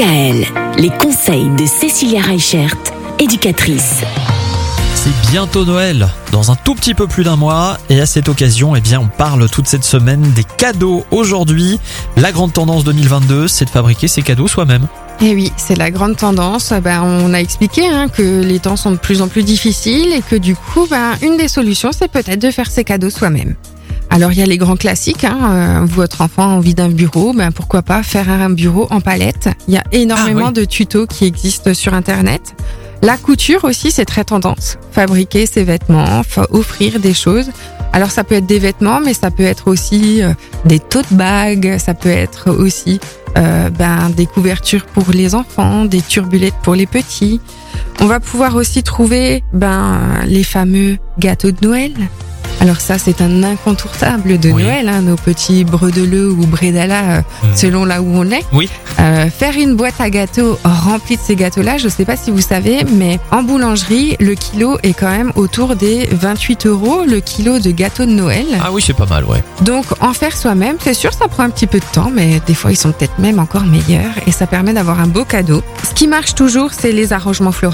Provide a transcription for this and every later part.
DKL, les conseils de Cécilia Reichert, éducatrice. C'est bientôt Noël, dans un tout petit peu plus d'un mois, et à cette occasion, eh bien, on parle toute cette semaine des cadeaux. Aujourd'hui, la grande tendance 2022, c'est de fabriquer ses cadeaux soi-même. Et oui, c'est la grande tendance. Ben, on a expliqué hein, que les temps sont de plus en plus difficiles et que du coup, ben, une des solutions, c'est peut-être de faire ses cadeaux soi-même. Alors il y a les grands classiques. Hein, euh, votre enfant a envie d'un bureau, ben pourquoi pas faire un bureau en palette. Il y a énormément Ah oui. de tutos qui existent sur Internet. La couture aussi, c'est très tendance. Fabriquer ses vêtements, offrir des choses. Alors ça peut être des vêtements, mais ça peut être aussi euh, des tote bags, ça peut être aussi euh, ben, des couvertures pour les enfants, des turbulettes pour les petits. On va pouvoir aussi trouver ben, les fameux gâteaux de Noël. Alors ça, c'est un incontournable de Oui. Noël, hein, nos petits bredeleux ou bredala, euh, Mhm. selon là où on est. Oui. Euh, faire une boîte à gâteaux remplie de ces gâteaux-là, je sais pas si vous savez, mais en boulangerie, le kilo est quand même autour des 28 euros, le kilo de gâteaux de Noël. Ah oui, c'est pas mal, ouais. Donc en faire soi-même, c'est sûr, ça prend un petit peu de temps, mais des fois ils sont peut-être même encore meilleurs et ça permet d'avoir un beau cadeau. Ce qui marche toujours, c'est les arrangements floraux.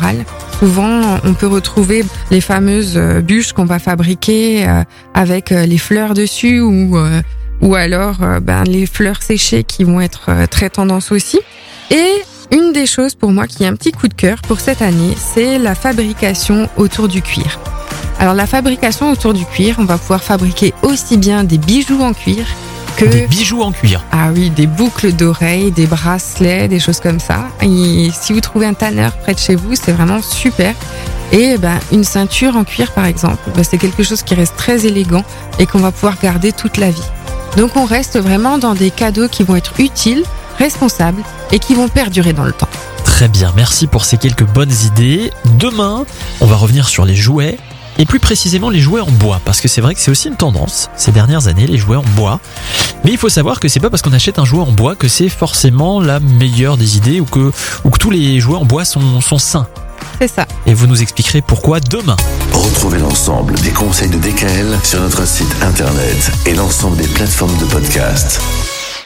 Souvent, on peut retrouver les fameuses euh, bûches qu'on va fabriquer euh, avec euh, les fleurs dessus ou ou alors ben, les fleurs séchées qui vont être très tendance aussi. Et une des choses pour moi qui est un petit coup de cœur pour cette année, c'est la fabrication autour du cuir. Alors la fabrication autour du cuir, on va pouvoir fabriquer aussi bien des bijoux en cuir que Des bijoux en cuir. ah oui, des boucles d'oreilles, des bracelets, des choses comme ça. Et si vous trouvez un tanneur près de chez vous, c'est vraiment super. Et ben une ceinture en cuir par exemple, ben, c'est quelque chose qui reste très élégant et qu'on va pouvoir garder toute la vie. Donc on reste vraiment dans des cadeaux qui vont être utiles, responsables et qui vont perdurer dans le temps. Très bien, merci pour ces quelques bonnes idées. Demain, on va revenir sur les jouets. Et plus précisément les jouets en bois, parce que c'est vrai que c'est aussi une tendance ces dernières années, les jouets en bois. Mais il faut savoir que c'est pas parce qu'on achète un jouet en bois que c'est forcément la meilleure des idées ou que, ou que tous les jouets en bois sont, sont sains. C'est ça. Et vous nous expliquerez pourquoi demain. Retrouvez l'ensemble des conseils de DKL sur notre site internet et l'ensemble des plateformes de podcast.